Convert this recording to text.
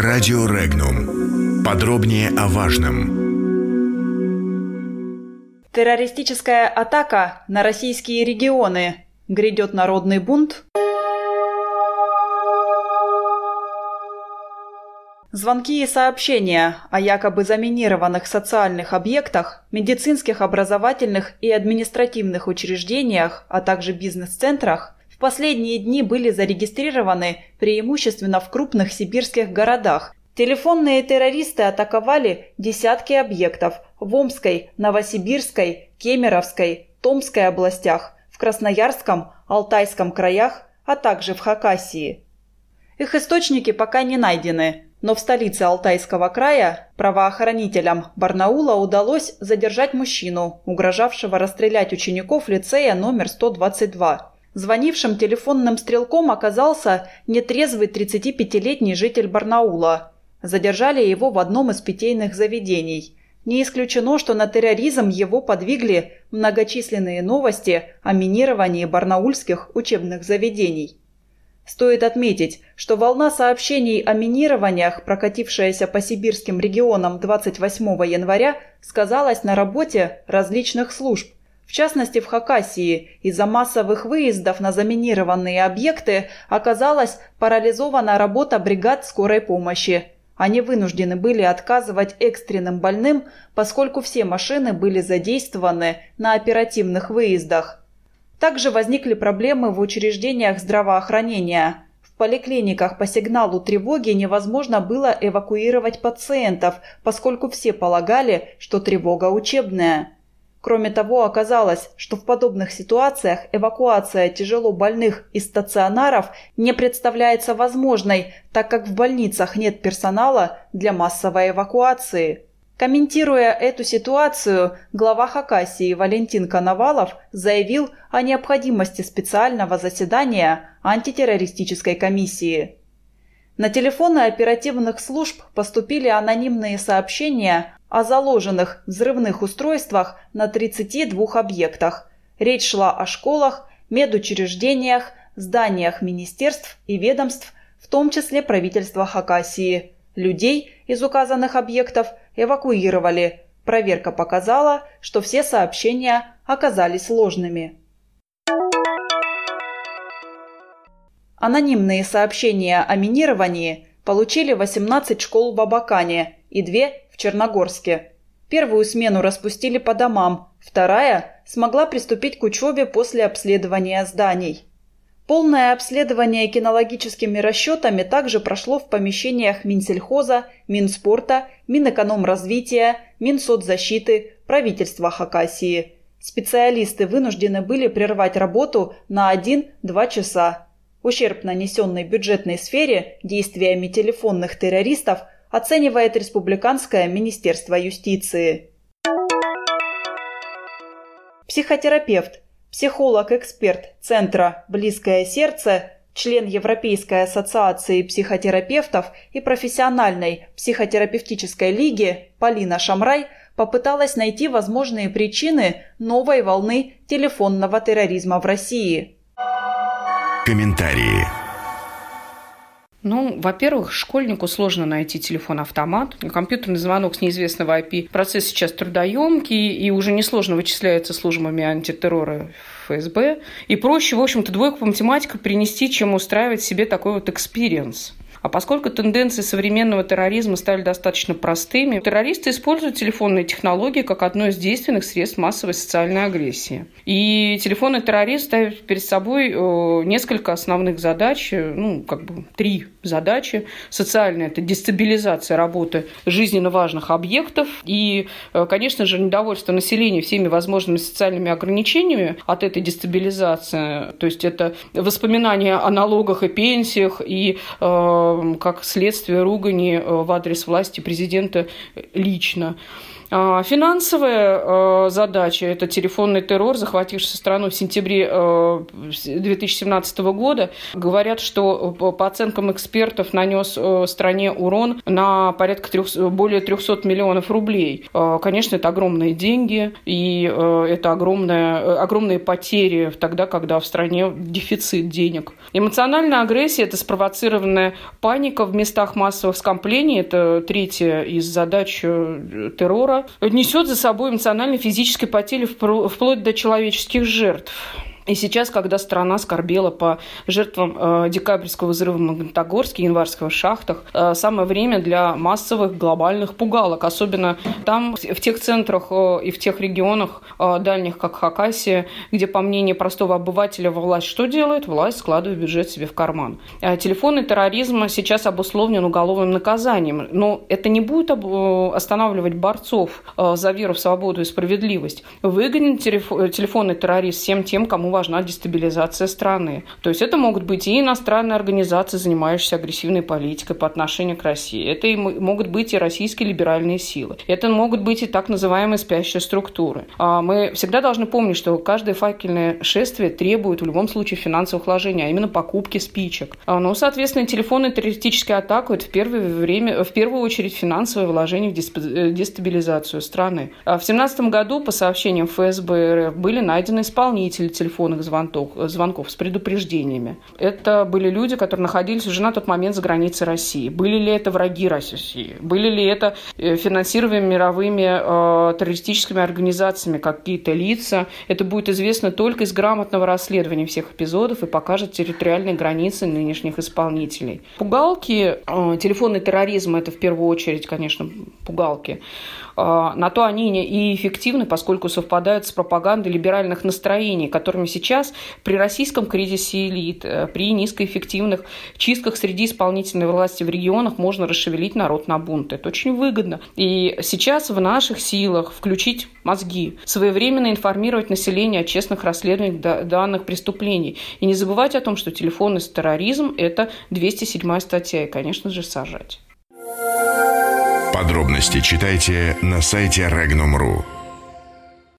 Радио Регнум. Подробнее о важном. Террористическая атака на российские регионы. Грядет народный бунт. Звонки и сообщения о якобы заминированных социальных объектах, медицинских, образовательных и административных учреждениях, а также бизнес-центрах последние дни были зарегистрированы преимущественно в крупных сибирских городах. Телефонные террористы атаковали десятки объектов в Омской, Новосибирской, Кемеровской, Томской областях, в Красноярском, Алтайском краях, а также в Хакасии. Их источники пока не найдены, но в столице Алтайского края правоохранителям Барнаула удалось задержать мужчину, угрожавшего расстрелять учеников лицея номер 122. Звонившим телефонным стрелком оказался нетрезвый 35-летний житель Барнаула. Задержали его в одном из питейных заведений. Не исключено, что на терроризм его подвигли многочисленные новости о минировании барнаульских учебных заведений. Стоит отметить, что волна сообщений о минированиях, прокатившаяся по сибирским регионам 28 января, сказалась на работе различных служб. В частности, в Хакасии из-за массовых выездов на заминированные объекты оказалась парализована работа бригад скорой помощи. Они вынуждены были отказывать экстренным больным, поскольку все машины были задействованы на оперативных выездах. Также возникли проблемы в учреждениях здравоохранения. В поликлиниках по сигналу тревоги невозможно было эвакуировать пациентов, поскольку все полагали, что тревога учебная. Кроме того, оказалось, что в подобных ситуациях эвакуация тяжело больных из стационаров не представляется возможной, так как в больницах нет персонала для массовой эвакуации. Комментируя эту ситуацию, глава Хакасии Валентин Коновалов заявил о необходимости специального заседания антитеррористической комиссии. На телефоны оперативных служб поступили анонимные сообщения о заложенных взрывных устройствах на 32 объектах. Речь шла о школах, медучреждениях, зданиях министерств и ведомств, в том числе правительства Хакасии. Людей из указанных объектов эвакуировали. Проверка показала, что все сообщения оказались ложными. Анонимные сообщения о минировании получили 18 школ в Абакане и 2 в Черногорске. Первую смену распустили по домам, вторая смогла приступить к учебе после обследования зданий. Полное обследование кинологическими расчетами также прошло в помещениях Минсельхоза, Минспорта, Минэкономразвития, Минсоцзащиты, правительства Хакасии. Специалисты вынуждены были прервать работу на 1-2 часа. Ущерб, нанесенный бюджетной сфере действиями телефонных террористов, оценивает Республиканское министерство юстиции. Психотерапевт – Психолог-эксперт Центра «Близкое сердце», член Европейской ассоциации психотерапевтов и профессиональной психотерапевтической лиги Полина Шамрай попыталась найти возможные причины новой волны телефонного терроризма в России. Комментарии. Ну, во-первых, школьнику сложно найти телефон-автомат. Компьютерный звонок с неизвестного IP. Процесс сейчас трудоемкий и уже несложно вычисляется службами антитеррора ФСБ. И проще, в общем-то, двойку по математике принести, чем устраивать себе такой вот experience. А поскольку тенденции современного терроризма стали достаточно простыми, террористы используют телефонные технологии как одно из действенных средств массовой социальной агрессии. И телефонный террорист ставит перед собой э, несколько основных задач, э, ну, как бы три задачи. Социальная – это дестабилизация работы жизненно важных объектов и, э, конечно же, недовольство населения всеми возможными социальными ограничениями от этой дестабилизации. То есть это воспоминания о налогах и пенсиях и как следствие ругани э, в адрес власти президента лично. А, финансовая э, задача – это телефонный террор, захвативший страну в сентябре 2017 э, года. Говорят, что по оценкам экспертов нанес стране урон на порядка трех, более 300 миллионов рублей. Конечно, это огромные деньги, и это огромная, огромные потери тогда, когда в стране дефицит денег. Эмоциональная агрессия – это спровоцированная Паника в местах массовых скоплений – это третья из задач э, террора. Несет за собой эмоциональные физические потери вплоть до человеческих жертв. И сейчас, когда страна скорбела по жертвам э, декабрьского взрыва в Магнитогорске, январского шахтах, э, самое время для массовых глобальных пугалок. Особенно там, в тех центрах э, и в тех регионах э, дальних, как Хакасия, где, по мнению простого обывателя, власть что делает? Власть складывает бюджет себе в карман. Э, телефонный терроризм сейчас обусловлен уголовным наказанием. Но это не будет об, останавливать борцов э, за веру в свободу и справедливость. Выгонен телефонный террорист всем тем, кому важна дестабилизация страны. То есть это могут быть и иностранные организации, занимающиеся агрессивной политикой по отношению к России. Это и могут быть и российские либеральные силы. Это могут быть и так называемые спящие структуры. А мы всегда должны помнить, что каждое факельное шествие требует в любом случае финансовых вложений, а именно покупки спичек. А, ну, соответственно, телефонные террористические атаки это в первое время, в первую очередь финансовые вложения в э, дестабилизацию страны. А в 2017 году, по сообщениям ФСБ РФ, были найдены исполнители телефонных телефонных звонков, звонков с предупреждениями. Это были люди, которые находились уже на тот момент за границей России. Были ли это враги России? Были ли это э, финансируемые мировыми э, террористическими организациями какие-то лица? Это будет известно только из грамотного расследования всех эпизодов и покажет территориальные границы нынешних исполнителей. Пугалки, э, телефонный терроризм – это в первую очередь, конечно, пугалки. Э, на то они и эффективны, поскольку совпадают с пропагандой либеральных настроений, которыми сейчас при российском кризисе элит, э, при низкоэффективных чистках среди исполнительной власти в регионах можно расшевелить народ на бунт. Это очень выгодно. И сейчас в наших силах включить мозги, своевременно информировать население о честных расследованиях данных преступлений. И не забывать о том, что телефонный терроризм – это 207 статья, и, конечно же, сажать. Подробности читайте на сайте Regnum.ru.